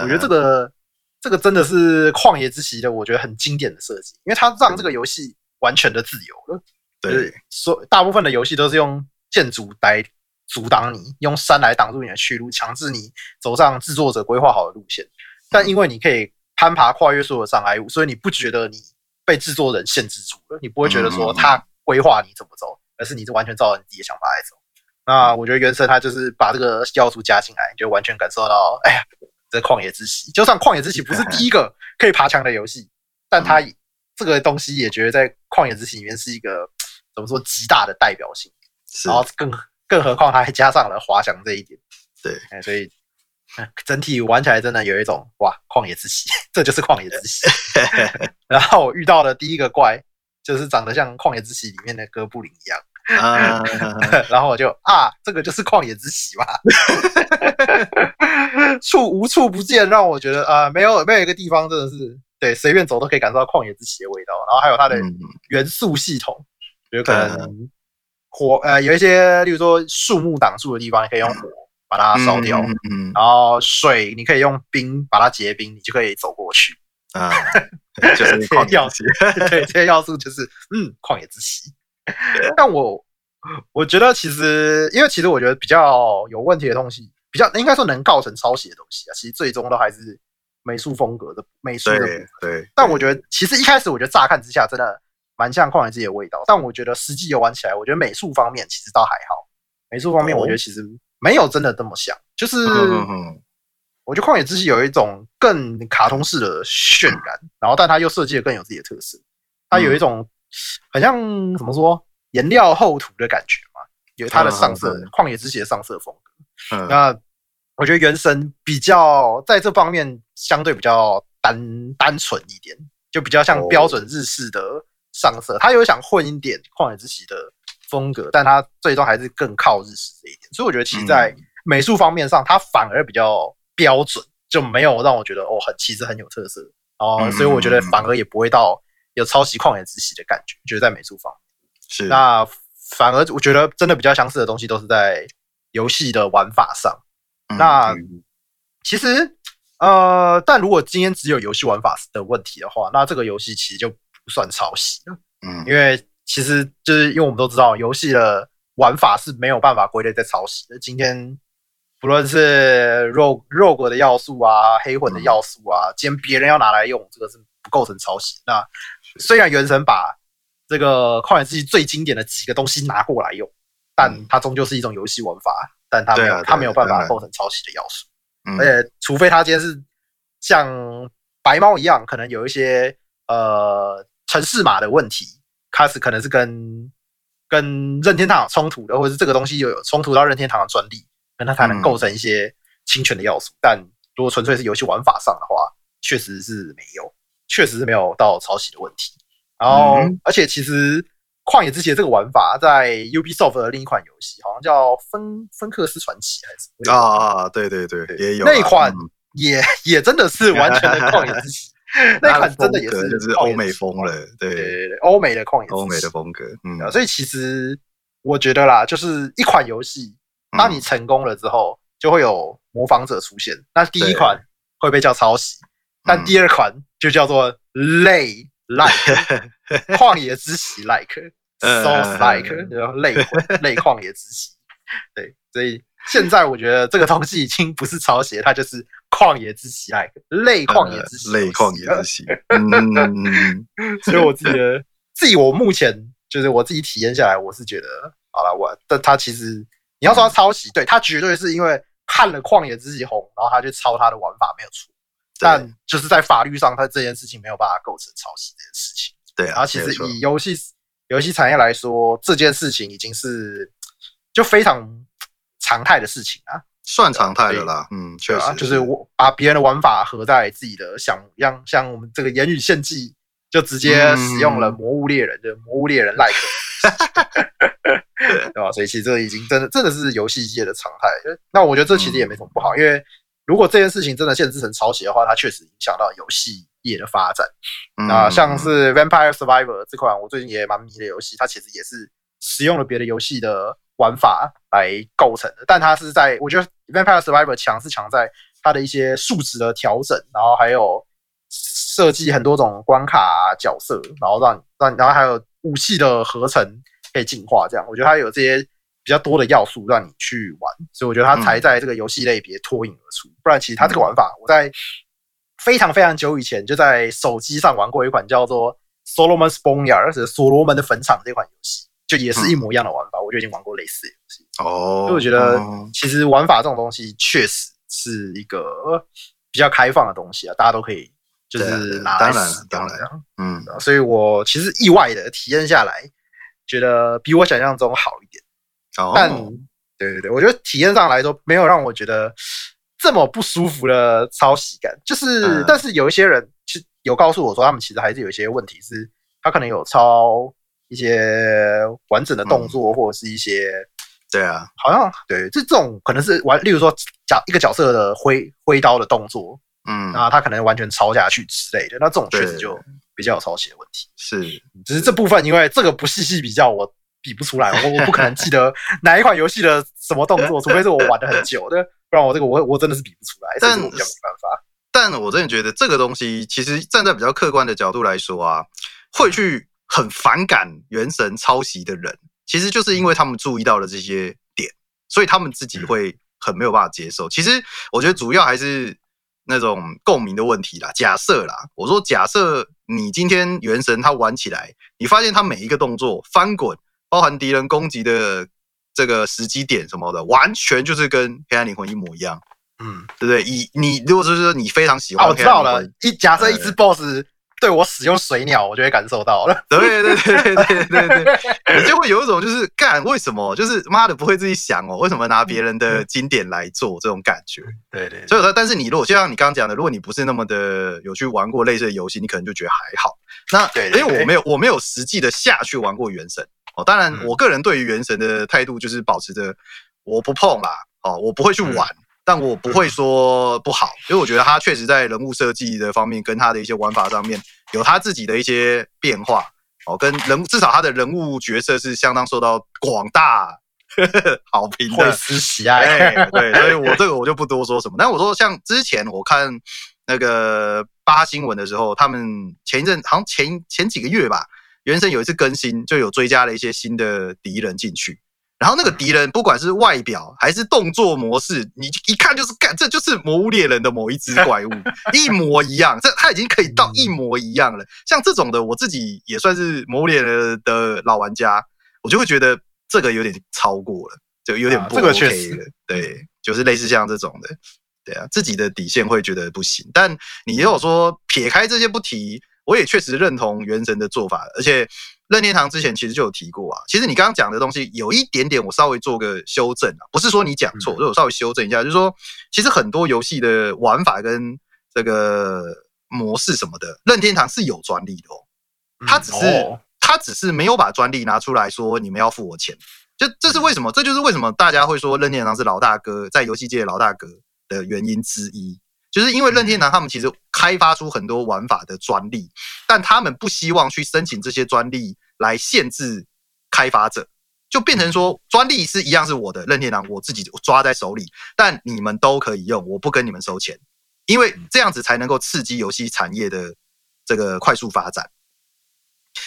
Speaker 1: 我觉得这个这个真的是旷野之息的，我觉得很经典的设计，因为它让这个游戏完全的自由了。对，所大部分的游戏都是用建筑来阻挡你，用山来挡住你的去路，强制你走上制作者规划好的路线。但因为你可以攀爬跨越所有的障碍物，所以你不觉得你被制作人限制住了，你不会觉得说他规划你怎么走。而是你是完全照着你自己的想法来走，那我觉得原神它就是把这个要素加进来，就完全感受到，哎呀，这旷野之息，就算旷野之息不是第一个可以爬墙的游戏，但它这个东西也觉得在旷野之息里面是一个怎么说极大的代表性，然后更更何况它还加上了滑翔这一点，
Speaker 3: 对，
Speaker 1: 所以整体玩起来真的有一种哇，旷野之息，这就是旷野之息。然后我遇到的第一个怪，就是长得像旷野之息里面的哥布林一样。啊，然后我就啊，这个就是旷野之息吧，处无处不见，让我觉得啊，没有没有一个地方真的是对，随便走都可以感受到旷野之息的味道。然后还有它的元素系统，有可能火呃有一些，例如说树木挡住的地方，你可以用火把它烧掉，然后水你可以用冰把它结冰，你就可以走过去啊，就是旷野之息，对，这些要素就是嗯，旷野之息。但我我觉得其实，因为其实我觉得比较有问题的东西，比较应该说能构成抄袭的东西啊，其实最终都还是美术风格的美术的部分。
Speaker 3: 对。对，
Speaker 1: 但我觉得其实一开始我觉得乍看之下真的蛮像旷野之息的味道，但我觉得实际游玩起来，我觉得美术方面其实倒还好。美术方面，我觉得其实没有真的这么像，就是我觉得旷野之息有一种更卡通式的渲染，然后但它又设计的更有自己的特色，它有一种。很像怎么说颜料厚涂的感觉嘛，有它的上色，旷野之息的上色风格。嗯，那我觉得原神比较在这方面相对比较单单纯一点，就比较像标准日式的上色。它有想混一点旷野之息的风格，但它最终还是更靠日式这一点。所以我觉得其实在美术方面上，它反而比较标准，就没有让我觉得哦很其实很有特色。哦，所以我觉得反而也不会到。有抄袭旷野之息的感觉，就是在美术方面是。那反而我觉得真的比较相似的东西都是在游戏的玩法上。嗯、那其实呃，但如果今天只有游戏玩法的问题的话，那这个游戏其实就不算抄袭了。嗯，因为其实就是因为我们都知道，游戏的玩法是没有办法归类在抄袭的。今天不论是 Rogue Rogue 的要素啊，黑魂的要素啊，既然别人要拿来用，这个是不构成抄袭。那虽然原神把这个旷野之息最经典的几个东西拿过来用，但它终究是一种游戏玩法，但它没有它没有办法构成抄袭的要素。而且，除非它今天是像白猫一样，可能有一些呃城市码的问题，它是可能是跟跟任天堂有冲突的，或者是这个东西又有冲突到任天堂的专利，那它才能构成一些侵权的要素。但如果纯粹是游戏玩法上的话，确实是没有。确实是没有到抄袭的问题，然后、嗯、而且其实旷野之息这个玩法在 Ubisoft 的另一款游戏，好像叫《芬芬克斯传奇》还是
Speaker 3: 啊？对对对，也有
Speaker 1: 那一款也、嗯、也真的是完全的旷野之息，那款真的也是
Speaker 3: 就是欧美风了，对对
Speaker 1: 对，欧美的旷野，
Speaker 3: 欧美的风格，嗯，
Speaker 1: 所以其实我觉得啦，就是一款游戏，当你成功了之后，就会有模仿者出现，那第一款会被叫抄袭。但第二款就叫做类 like 旷野之息 like Souls like 然后类类 旷野之息，对，所以现在我觉得这个东西已经不是抄袭，它就是旷野之息 like 类旷野之息，
Speaker 3: 类旷野之息。
Speaker 1: 所以我自己的自己，我目前就是我自己体验下来，我是觉得好了，我但他其实你要说他抄袭，对他绝对是因为看了旷野之息红，然后他就抄他的玩法没有错。但就是在法律上，他这件事情没有办法构成抄袭这件事情。
Speaker 3: 对啊，
Speaker 1: 其实以游戏游戏产业来说，这件事情已经是就非常常态的事情啊，
Speaker 3: 算常态的啦。嗯，确实，
Speaker 1: 就是我把别人的玩法合在自己的项目，像像我们这个言语献祭，就直接使用了魔物猎人的魔物猎人 like，对吧？所以其实这已经真的真的是游戏界的常态。那我觉得这其实也没什么不好，因为。如果这件事情真的限制成抄袭的话，它确实影响到游戏业的发展。那、嗯、像是《Vampire Survivor》这款我最近也蛮迷的游戏，它其实也是使用了别的游戏的玩法来构成的。但它是在我觉得《Vampire Survivor》强是强在它的一些数值的调整，然后还有设计很多种关卡、啊、角色，然后让让然后还有武器的合成可以进化。这样我觉得它有这些。比较多的要素让你去玩，所以我觉得它才在这个游戏类别脱颖而出。不然，其实它这个玩法，我在非常非常久以前就在手机上玩过一款叫做《Solomon's Boneyard》是所罗门的坟场这款游戏，就也是一模一样的玩法。我就已经玩过类似的游戏哦。所以我觉得，其实玩法这种东西确实是一个比较开放的东西啊，大家都可以就是。当然，当然，嗯，所以我其实意外的体验下来，觉得比我想象中好一点。哦但对对对，我觉得体验上来说，没有让我觉得这么不舒服的抄袭感。就是，嗯、但是有一些人其实有告诉我说，他们其实还是有一些问题，是他可能有抄一些完整的动作，或者是一些。
Speaker 3: 对啊，
Speaker 1: 好像对，这这种可能是完，例如说角一个角色的挥挥刀的动作，嗯，那他可能完全抄下去之类的，那这种确实就比较有抄袭的问题。
Speaker 3: 是，
Speaker 1: 只是这部分因为这个不细细比较，我比不出来，我我不可能记得 哪一款游戏的什么动作，除非是我玩的很久的，不然我这个我我真的是比不出来，但我比较没办法。
Speaker 3: 但我真的觉得这个东西，其实站在比较客观的角度来说啊，会去很反感原神抄袭的人。其实就是因为他们注意到了这些点，所以他们自己会很没有办法接受。其实我觉得主要还是那种共鸣的问题啦。假设啦，我说假设你今天原神它玩起来，你发现它每一个动作翻滚，包含敌人攻击的这个时机点什么的，完全就是跟黑暗灵魂一模一样。嗯，对不对？以你如果就是说你非常喜欢，哦，
Speaker 1: 我知道了。一假设一只 BOSS。对我使用水鸟，我就会感受到了。
Speaker 3: 对对对对对对，你就会有一种就是干为什么？就是妈的不会自己想哦，为什么拿别人的经典来做这种感觉？
Speaker 1: 对对，对。
Speaker 3: 所以说，但是你如果就像你刚刚讲的，如果你不是那么的有去玩过类似的游戏，你可能就觉得还好。那对，因为我没有我没有实际的下去玩过原神哦。当然，我个人对于原神的态度就是保持着我不碰啦，哦，我不会去玩。但我不会说不好，因为我觉得他确实在人物设计的方面，跟他的一些玩法上面有他自己的一些变化哦，跟人至少他的人物角色是相当受到广大 好评的，
Speaker 1: 喜爱。
Speaker 3: 对，所以我这个我就不多说什么。但我说像之前我看那个巴新闻的时候，他们前一阵好像前前几个月吧，原神有一次更新，就有追加了一些新的敌人进去。然后那个敌人，不管是外表还是动作模式，你一看就是干，这就是魔物猎人的某一只怪物，一模一样。这他已经可以到一模一样了。像这种的，我自己也算是魔物猎人的老玩家，我就会觉得这个有点超过了，就有点不 OK 了。对，就是类似像这种的，对啊，自己的底线会觉得不行。但你如果说撇开这些不提，我也确实认同原神的做法，而且。任天堂之前其实就有提过啊，其实你刚刚讲的东西有一点点，我稍微做个修正啊，不是说你讲错，就我稍微修正一下，就是说，其实很多游戏的玩法跟这个模式什么的，任天堂是有专利的哦，他只是他只是没有把专利拿出来说你们要付我钱，就这是为什么？这就是为什么大家会说任天堂是老大哥，在游戏界的老大哥的原因之一。就是因为任天堂他们其实开发出很多玩法的专利，但他们不希望去申请这些专利来限制开发者，就变成说专利是一样是我的任天堂我自己抓在手里，但你们都可以用，我不跟你们收钱，因为这样子才能够刺激游戏产业的这个快速发展。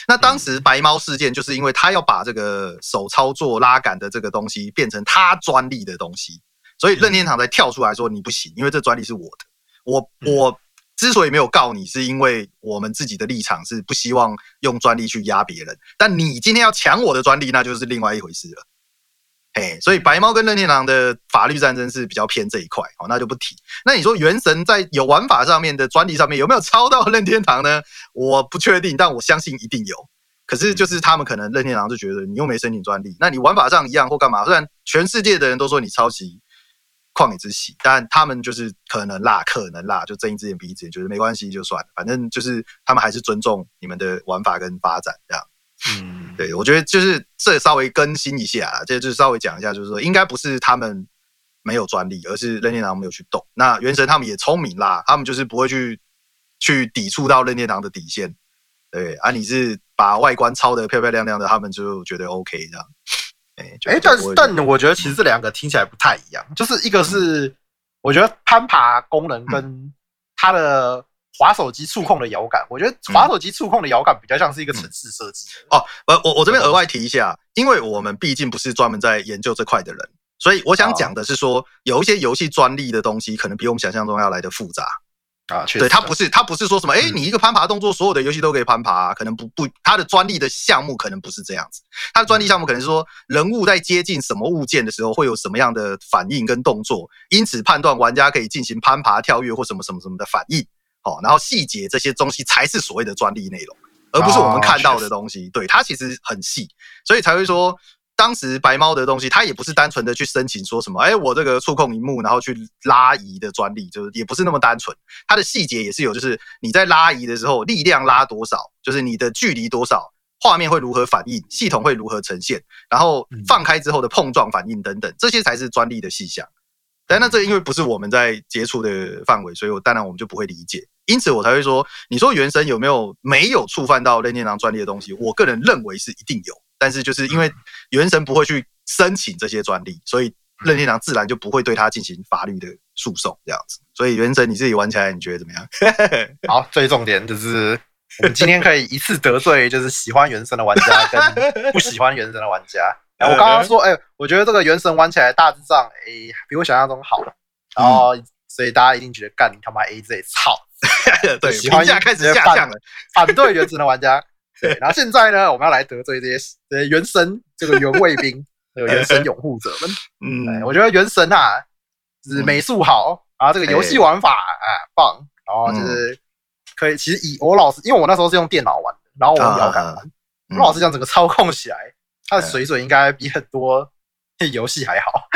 Speaker 3: 那当时白猫事件就是因为他要把这个手操作拉杆的这个东西变成他专利的东西，所以任天堂才跳出来说你不行，因为这专利是我的。我我之所以没有告你，是因为我们自己的立场是不希望用专利去压别人。但你今天要抢我的专利，那就是另外一回事了。嘿，所以白猫跟任天堂的法律战争是比较偏这一块，哦，那就不提。那你说原神在有玩法上面的专利上面有没有抄到任天堂呢？我不确定，但我相信一定有。可是就是他们可能任天堂就觉得你又没申请专利，那你玩法上一样或干嘛？虽然全世界的人都说你抄袭。旷野之息，但他们就是可能辣，可能辣，就睁一只眼闭一只眼，觉得没关系就算了，反正就是他们还是尊重你们的玩法跟发展这样。嗯，对，我觉得就是这稍微更新一下，这就是稍微讲一下，就是说应该不是他们没有专利，而是任天堂没有去动。那原神他们也聪明啦，他们就是不会去去抵触到任天堂的底线。对啊，你是把外观抄得漂漂亮亮的，他们就觉得 OK 这样。哎、欸，但是但我觉得其实这两个听起来不太一样，就是一个是我觉得攀爬功能跟它的滑手机触控的摇杆，我觉得滑手机触控的摇杆比较像是一个城市设计。哦，呃我我这边额外提一下，因为我们毕竟不是专门在研究这块的人，所以我想讲的是说，有一些游戏专利的东西，可能比我们想象中要来的复杂。啊，确实，对，它不是，它不是说什么，哎、欸，你一个攀爬动作，所有的游戏都可以攀爬，啊，可能不不，它的专利的项目可能不是这样子，它的专利项目可能是说，人物在接近什么物件的时候会有什么样的反应跟动作，因此判断玩家可以进行攀爬、跳跃或什么什么什么的反应，哦，然后细节这些东西才是所谓的专利内容，而不是我们看到的东西，对，它其实很细，所以才会说。当时白猫的东西，它也不是单纯的去申请说什么，哎，我这个触控荧幕，然后去拉移的专利，就是也不是那么单纯。它的细节也是有，就是你在拉移的时候，力量拉多少，就是你的距离多少，画面会如何反应，系统会如何呈现，然后放开之后的碰撞反应等等，这些才是专利的细项。但那这因为不是我们在接触的范围，所以我当然我们就不会理解。因此我才会说，你说原神有没有没有触犯到任天堂专利的东西？我个人认为是一定有。但是就是因为原神不会去申请这些专利，所以任天堂自然就不会对它进行法律的诉讼这样子。所以原神你自己玩起来你觉得怎么样？
Speaker 1: 好，最重点就是我们今天可以一次得罪就是喜欢原神的玩家跟不喜欢原神的玩家。我刚刚说，哎、欸，我觉得这个原神玩起来大致上，哎、欸，比我想象中好。然后所以大家一定觉得干你他妈 A Z 操，
Speaker 3: 对，喜欢价开始下降了，
Speaker 1: 反对原神的玩家。对，然后现在呢，我们要来得罪这些这些原神这个原卫兵，这个原神拥护者们。嗯，我觉得原神啊，就是美术好，然后这个游戏玩法啊棒，然后就是可以。其实以我老师，因为我那时候是用电脑玩的，然后我用摇杆玩。我老师讲，整个操控起来，它的水准应该比很多游戏还好。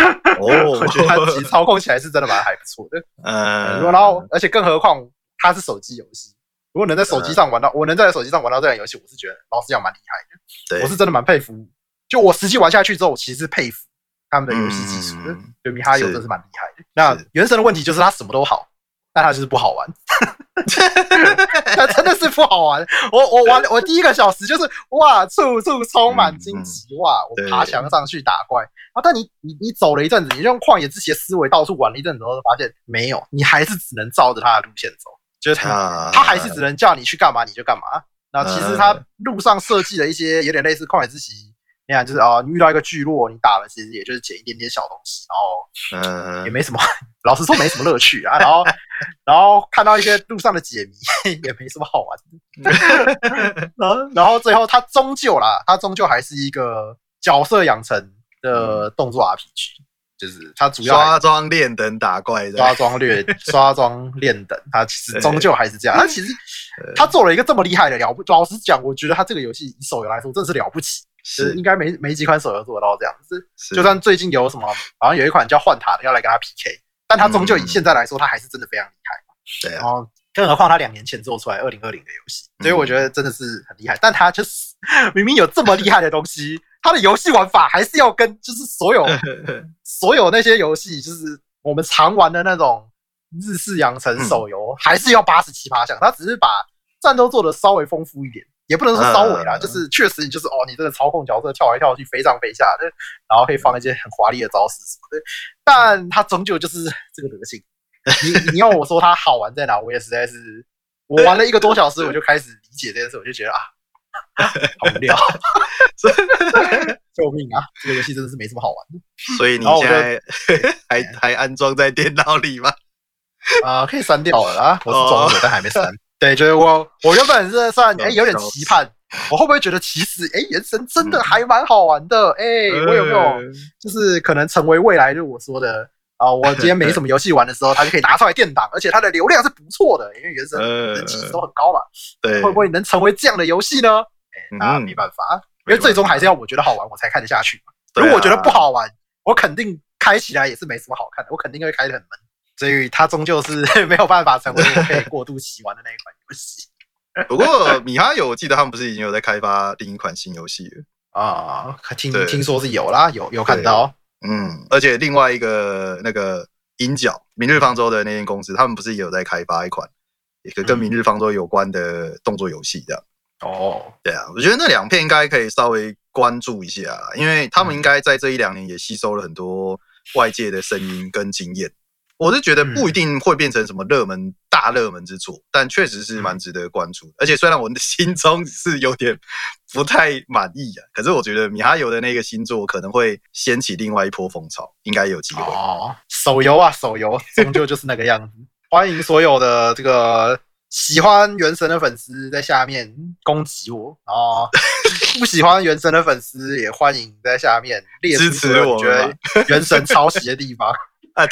Speaker 1: 哦，我觉得它其实操控起来是真的蛮还不错的。嗯，然后而且更何况它是手机游戏。如果能在手机上玩到，我能在手机上玩到这样游戏，我是觉得老实讲蛮厉害的。对，我是真的蛮佩服。就我实际玩下去之后，我其实是佩服他们的游戏技术的。就米哈游真是蛮厉害的。那原神的问题就是它什么都好，但它就是不好玩。它真的是不好玩。我我玩我第一个小时就是哇，处处充满荆棘哇，我爬墙上去打怪啊。但你你你走了一阵子，你用旷野之息的思维到处玩了一阵子之后，发现没有，你还是只能照着它的路线走。就是他，他还是只能叫你去干嘛你就干嘛。那其实他路上设计了一些有点类似旷野之息，你看就是啊，你遇到一个聚落，你打了其实也就是捡一点点小东西，然后嗯，也没什么，老实说没什么乐趣啊。然后然后看到一些路上的解谜，也没什么好玩的。然后然后最后他终究啦，他终究还是一个角色养成的动作 RPG。就是他主要
Speaker 3: 刷装练等打怪，
Speaker 1: 刷装练 刷装练等，他其实终究还是这样。他其实他做了一个这么厉害的了不，老实讲，我觉得他这个游戏以手游来说真是了不起，是应该没没几款手游做得到这样是。就算最近有什么，好像有一款叫幻塔的要来跟他 PK，但他终究以现在来说，他还是真的非常厉害。对，然后更何况他两年前做出来二零二零的游戏，所以我觉得真的是很厉害。但他就是明明有这么厉害的东西。他的游戏玩法还是要跟就是所有 所有那些游戏，就是我们常玩的那种日式养成手游，还是要八十七八项。他只是把战斗做的稍微丰富一点，也不能说稍微啦，就是确实你就是哦，你这个操控角色跳来跳去，飞上飞下的，然后可以放一些很华丽的招式什么的。但他终究就是这个德性。你你要我说它好玩在哪，我也实在是我玩了一个多小时，我就开始理解这件事，我就觉得啊。好无聊，救命啊！这个游戏真的是没什么好玩的。
Speaker 3: 所以你现在还还安装在电脑里吗？
Speaker 1: 啊、呃，可以删掉了啊！我是装着，但还没删。对，就是我，我原本是算哎、欸、有点期盼，我会不会觉得其实哎，原神真的还蛮好玩的？哎、欸，我有没有就是可能成为未来就我说的啊？我今天没什么游戏玩的时候，它就可以拿出来垫档，而且它的流量是不错的，因为原神人气都很高嘛。对，会不会能成为这样的游戏呢？那没办法，因为最终还是要我觉得好玩，我才看得下去嘛。如果我觉得不好玩，我肯定开起来也是没什么好看的，我肯定会开得很闷。所以它终究是 没有办法成为我可以过度喜欢的那一款游戏。
Speaker 3: 不过米哈游，我记得他们不是已经有在开发另一款新游戏了
Speaker 1: 啊？听听说是有啦，有有看到。
Speaker 3: 嗯，而且另外一个那个银角明日方舟的那间公司，他们不是也有在开发一款一个跟明日方舟有关的动作游戏这样。
Speaker 1: 哦，
Speaker 3: 对啊，我觉得那两片应该可以稍微关注一下，因为他们应该在这一两年也吸收了很多外界的声音跟经验。我是觉得不一定会变成什么热门大热门之作，但确实是蛮值得关注。而且虽然我的 心中是有点不太满意啊，可是我觉得米哈游的那个新作可能会掀起另外一波风潮，应该有机会。
Speaker 1: 哦，手游啊，手游终究就是那个样子。欢迎所有的这个。喜欢原神的粉丝在下面攻击我，然后不喜欢原神的粉丝也欢迎在下面列出我觉得原神抄袭的地方。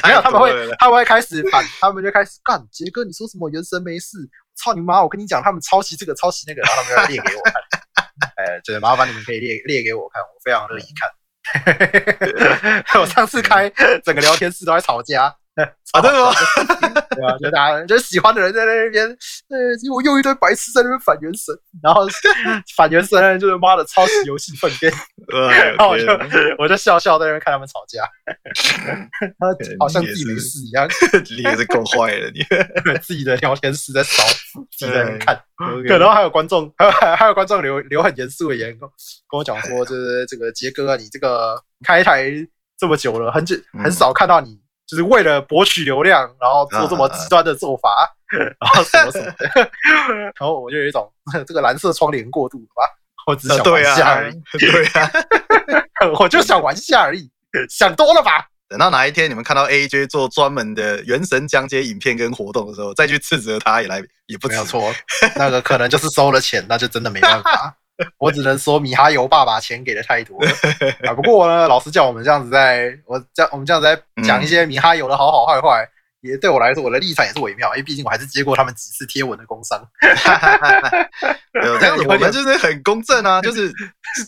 Speaker 1: 没有，他们会他们会开始反，他们就开始干。杰哥，你说什么原神没事？操你妈！我跟你讲，他们抄袭这个抄袭那个，然后他们要列给我看。哎，对，麻烦你们可以列列给我看，我非常乐意看。我上次开整个聊天室都在吵架。
Speaker 3: 啊，对吗？
Speaker 1: 对啊，就大家就喜欢的人在那边，呃，又又一堆白痴在那边反原神，然后 反原神就是妈的抄袭游戏粪便，然后我就我就笑笑在那边看他们吵架，好像自己没事一样，
Speaker 3: 你也是够坏的，你。
Speaker 1: 自己的聊天室在烧，自己在那边看，可能还有观众，还有还有观众留留很严肃的言跟我讲说，就是这个杰哥，你这个开台这么久了，很久很少看到你。就是为了博取流量，然后做这么极端的做法，然后什么什么的，然后我就有一种这个蓝色窗帘过度吧，我只想玩一下而已，
Speaker 3: 对啊，
Speaker 1: 我就想玩一下而已，想多了吧。
Speaker 3: 等到哪一天你们看到 AJ 做专门的原神讲解影片跟活动的时候，再去斥责他也来也不
Speaker 1: 没有错，那个可能就是收了钱，那就真的没办法。我只能说米哈游爸爸钱给的太多了啊！不过呢，老师叫，我们这样子在，我这样我们这样子在讲一些米哈游的好好坏坏，也对我来说，我的立场也是微妙，因为毕竟我还是接过他们几次贴文的工商。
Speaker 3: 没 有，但是我们就是很公正啊，就是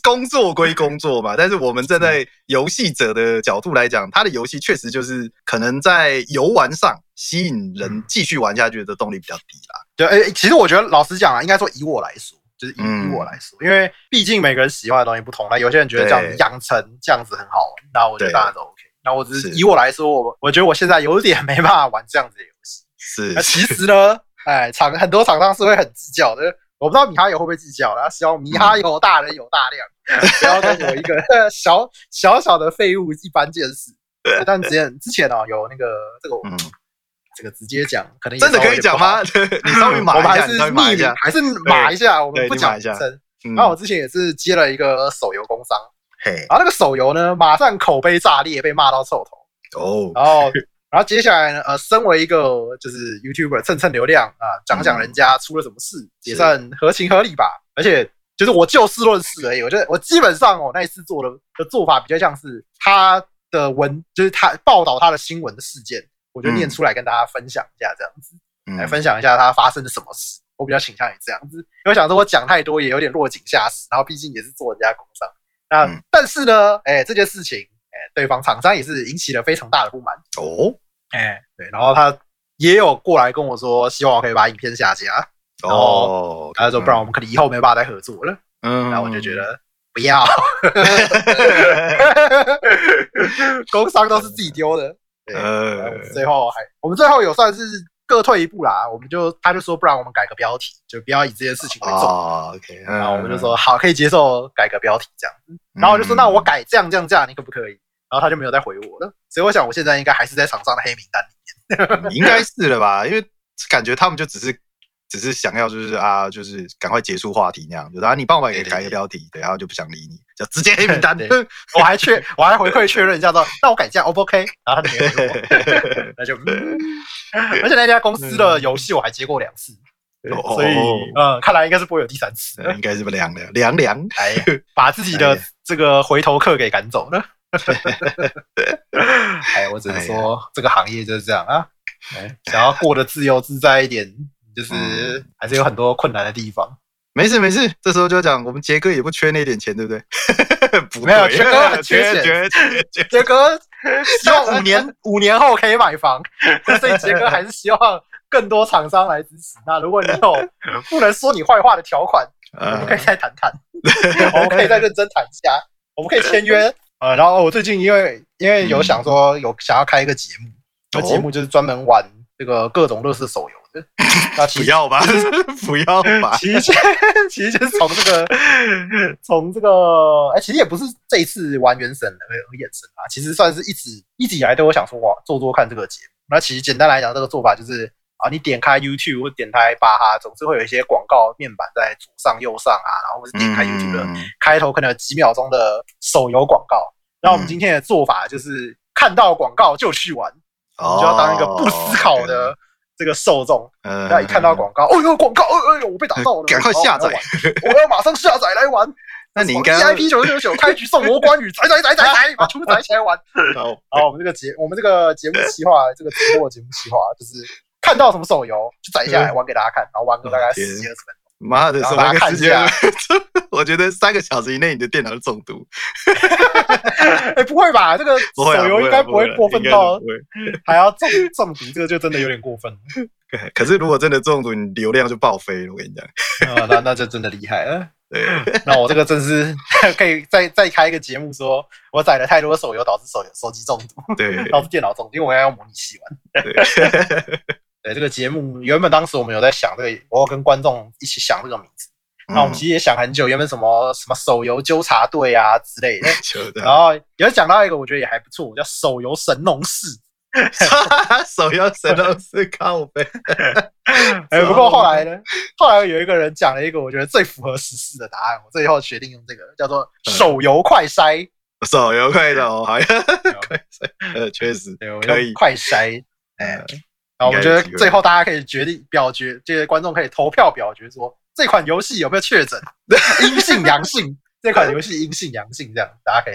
Speaker 3: 工作归工作嘛。但是我们站在游戏者的角度来讲，他的游戏确实就是可能在游玩上吸引人继续玩下去的动力比较低啦。
Speaker 1: 对，哎，其实我觉得老实讲啊，应该说以我来说。就是以以我来说，嗯、因为毕竟每个人喜欢的东西不同，那有些人觉得这样养成这样子很好玩，那我觉得大家都 OK。那我只是以我来说，我我觉得我现在有点没办法玩这样子的游戏。
Speaker 3: 是，
Speaker 1: 那其实呢，哎，厂很多厂商是会很计较的。我不知道米哈游会不会计较，然后希望米哈游大人有大量，不要跟我一个 小小小的废物一般见识。但之前之前哦，有那个这个。嗯这个直接讲，可能
Speaker 3: 真的可以讲吗？你稍微码一下，你稍微码一下，
Speaker 1: 还是码一下，我们不讲名称。然后我之前也是接了一个手游工商，嘿，然后那个手游呢，马上口碑炸裂，被骂到臭头。哦，然后，然后接下来呢，呃，身为一个就是 YouTuber 蹭蹭流量啊，讲讲人家出了什么事，也算合情合理吧。而且就是我就事论事而已，我觉得我基本上哦，那一次做的的做法比较像是他的文，就是他报道他的新闻的事件。我就念出来跟大家分享一下，这样子，嗯、来分享一下它发生了什么事。我比较倾向于这样子，因为想说我讲太多也有点落井下石，然后毕竟也是做人家工商。那、嗯、但是呢，哎、欸，这件事情，哎、欸，对方厂商也是引起了非常大的不满。哦，哎、欸，对，然后他也有过来跟我说，希望我可以把影片下架。哦，他说不然我们可能以后没办法再合作了。嗯，然后我就觉得不要 工商都是自己丢的。对，呃，最后还我们最后有算是各退一步啦，我们就他就说，不然我们改个标题，就不要以这件事情为重。哦，OK，然后我们就说好，可以接受改个标题这样。然后我就说，那我改这样这样这样，你可不可以？然后他就没有再回我了。所以我想，我现在应该还是在场上的黑名单里面。
Speaker 3: 应该是了吧？因为感觉他们就只是。只是想要就是啊，就是赶快结束话题那样，就啊，你帮我也改个标题，对，然后就不想理你，就直接黑名单。
Speaker 1: 我还确，我还回馈确认一下说，那我改这样 O 不 OK？然后他就没回我，那就，而且那家公司的游戏我还接过两次，所以嗯，看来应该是不会有第三次，
Speaker 3: 应该是不凉的凉凉，
Speaker 1: 哎，把自己的这个回头客给赶走了。哎，我只能说这个行业就是这样啊，想要过得自由自在一点。就是还是有很多困难的地方。
Speaker 3: 没事没事，这时候就讲我们杰哥也不缺那点钱，对不对？
Speaker 1: 不没有，杰哥 很缺钱。杰哥希望五年 五年后可以买房，所以杰哥还是希望更多厂商来支持。那如果你有不能说你坏话的条款，我们可以再谈谈，我们可以再认真谈一下，我们可以签约。呃，然后我最近因为因为有想说有想要开一个节目，这个节目就是专门玩这个各种乐视手游。
Speaker 3: 那不要吧，不要吧。
Speaker 1: 其实，其实就是从这个，从这个，哎，其实也不是这一次玩原神而而衍生啊。其实算是一直一直以来都有想说，哇，做做看这个节目。那其实简单来讲，这个做法就是啊，你点开 YouTube 或点开巴哈，总是会有一些广告面板在左上、右上啊，然后或是点开 YouTube 的开头，可能有几秒钟的手游广告。那我们今天的做法就是看到广告就去玩，你就要当一个不思考的。这个受众，大家一看到广告，哦呦广告，哎呦我被打到了，
Speaker 3: 赶快下载，
Speaker 1: 我要马上下载来玩。那你应该 VIP 九九九开局送魔关羽，宰宰宰宰宰，把全部载起来玩。好，好，我们这个节，我们这个节目企划，这个直播的节目企划，就是看到什么手游就载下来玩给大家看，然后玩个大概十几二十分钟。
Speaker 3: 妈的，什么时间？我我觉得三个小时以内你的电脑就中毒。
Speaker 1: 哎、欸，不会吧？这个 手游应该不会过分到 还要中中毒，这个就真的有点过分。
Speaker 3: 可是如果真的中毒，你流量就爆飞了。我跟你讲，
Speaker 1: 啊，那那就真的厉害了。对，那我这个真是可以再再开一个节目说，说我载了太多手游导致手手机中毒，对，导致电脑中毒，因为我要用模拟器玩。对，对，这个节目原本当时我们有在想这个，我要跟观众一起想这个名字。那我们其实也想很久，原本什么什么手游纠察队啊之类 的，然后有讲到一个我觉得也还不错，叫手游神农氏。
Speaker 3: 手游神农氏靠背。
Speaker 1: 哎，不过后来呢？后来有一个人讲了一个我觉得最符合时事的答案，我最后决定用这个叫做手游快筛。
Speaker 3: 手游快筛，好呀，快筛，呃，确实可以
Speaker 1: 快筛。哎，然后我觉得最后大家可以决定表决，这些观众可以投票表决说。这款游戏有没有确诊？阴性、阳性？这款游戏阴性、阳性，这样大家可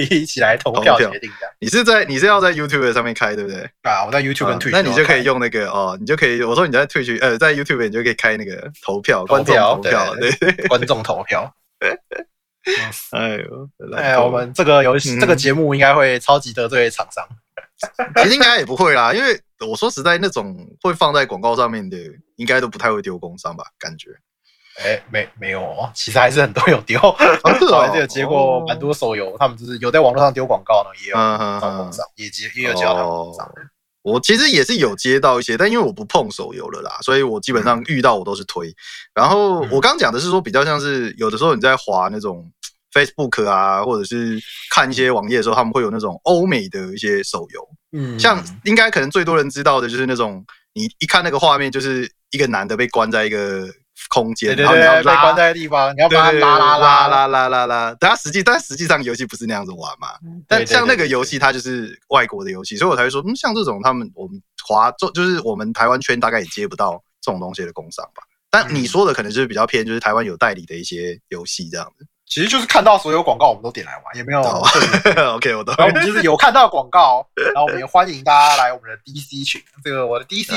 Speaker 1: 以一起来投票决定。这样，
Speaker 3: 你是在你是要在 YouTube 上面开，对不对？
Speaker 1: 啊，我在 YouTube 跟 Twitch，
Speaker 3: 那你就可以用那个哦，你就可以我说你在 Twitch 呃，在 YouTube 你就可以开那个投票，观众投票，对对，
Speaker 1: 观众投票。哎呦，哎，我们这个游戏这个节目应该会超级得罪厂商，
Speaker 3: 其实应该也不会啦，因为。我说实在，那种会放在广告上面的，应该都不太会丢工商吧？感觉，
Speaker 1: 哎、欸，没没有哦，其实还是很多有丢，我还是有接过蛮多手游，他们就是有在网络上丢广告呢，也有放工商，也接也有接到他们工商。
Speaker 3: 我其实也是有接到一些，但因为我不碰手游了啦，所以我基本上遇到我都是推。然后我刚讲的是说，比较像是有的时候你在滑那种。Facebook 啊，或者是看一些网页的时候，他们会有那种欧美的一些手游，嗯，像应该可能最多人知道的就是那种，你一看那个画面，就是一个男的被关在一个空
Speaker 1: 间，然后你要拉被关在的地方，你要把他拉拉拉
Speaker 3: 拉拉拉拉，但他实际但实际上游戏不是那样子玩嘛，但像那个游戏它就是外国的游戏，所以我才会说，嗯，像这种他们我们华就就是我们台湾圈大概也接不到这种东西的工商吧，但你说的可能就是比较偏，就是台湾有代理的一些游戏这样子。
Speaker 1: 其实就是看到所有广告，我们都点来玩，也没有。
Speaker 3: OK，我都。
Speaker 1: 然后我们就是有看到广告，然后我们也欢迎大家来我们的 DC 群。这个我的 DC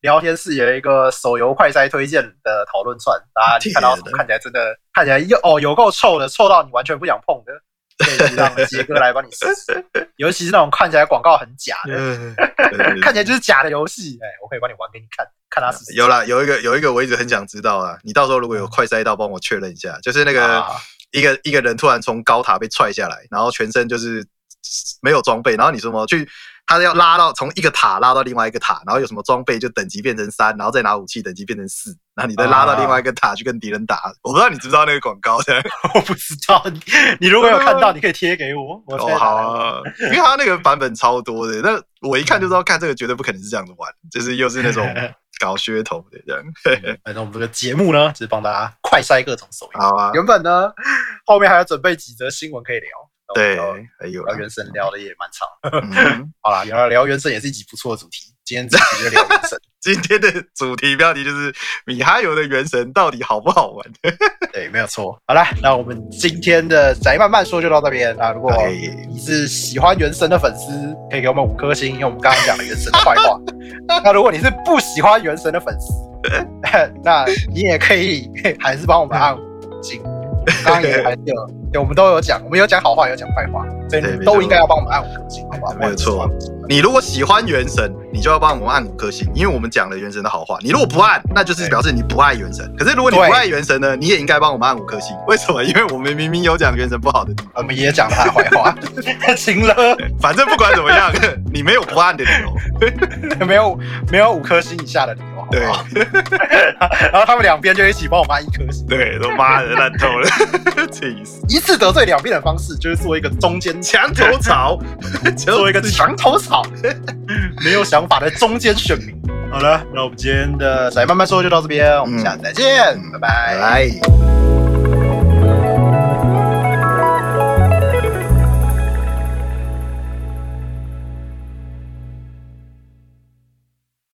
Speaker 1: 聊天室有一个手游快筛推荐的讨论串，大家看到什么看起来真的看起来又哦有够臭的，臭到你完全不想碰的，可以让杰哥来帮你试试。尤其是那种看起来广告很假的，看起来就是假的游戏，哎，我可以帮你玩给你看，看他试试。
Speaker 3: 有啦，有一个有一个我一直很想知道啊，你到时候如果有快筛到，帮我确认一下，就是那个。一个一个人突然从高塔被踹下来，然后全身就是没有装备，然后你什么去，他要拉到从一个塔拉到另外一个塔，然后有什么装备就等级变成三，然后再拿武器等级变成四，然后你再拉到另外一个塔去跟敌人打。啊、我不知道你知不知道那个广告的，
Speaker 1: 我不知道你，你如果有看到，你可以贴给我。我
Speaker 3: 哦好啊，因为他那个版本超多的，那 我一看就知道，看这个绝对不可能是这样子玩，就是又是那种。搞噱头的这样，
Speaker 1: 反正我们这个节目呢，就是帮大家快筛各种手游。
Speaker 3: 好啊，
Speaker 1: 原本呢，后面还要准备几则新闻可以聊。
Speaker 3: 对，还有
Speaker 1: 原神聊的也蛮长。好啦，聊聊原神也是一集不错的主题。今天这集就聊原神。
Speaker 3: 今天的主题标题就是米哈游的原神到底好不好玩？
Speaker 1: 对，没有错。好啦，那我们今天的宅慢慢说就到这边。那如果你是喜欢原神的粉丝，可以给我们五颗星，因为我们刚刚讲了原神的坏话。那如果你是不喜欢原神的粉丝，那你也可以 还是帮我们按五星。刚刚也还有。对，我们都有讲，我们有讲好话，有讲坏话，所以你都应该要帮我们按五颗星，好不好？
Speaker 3: 没有错。你如果喜欢原神，你就要帮我们按五颗星，因为我们讲了原神的好话。你如果不按，那就是表示你不爱原神。可是如果你不爱原神呢，你也应该帮我们按五颗星。为什么？因为我们明明有讲原神不好的地方，
Speaker 1: 我们也讲他的坏话，行了。
Speaker 3: 反正不管怎么样，你没有不按的理由，
Speaker 1: 没有没有五颗星以下的理由。对，然后他们两边就一起帮我按一颗星。
Speaker 3: 对，都妈的烂透了，气死！
Speaker 1: 一次得罪两边的方式就是做一个中间
Speaker 3: 墙头草，
Speaker 1: 做一个墙头草，没有想法的中间选民。好了，那我们今天的宅慢慢说就到这边，我们下次再见，拜拜。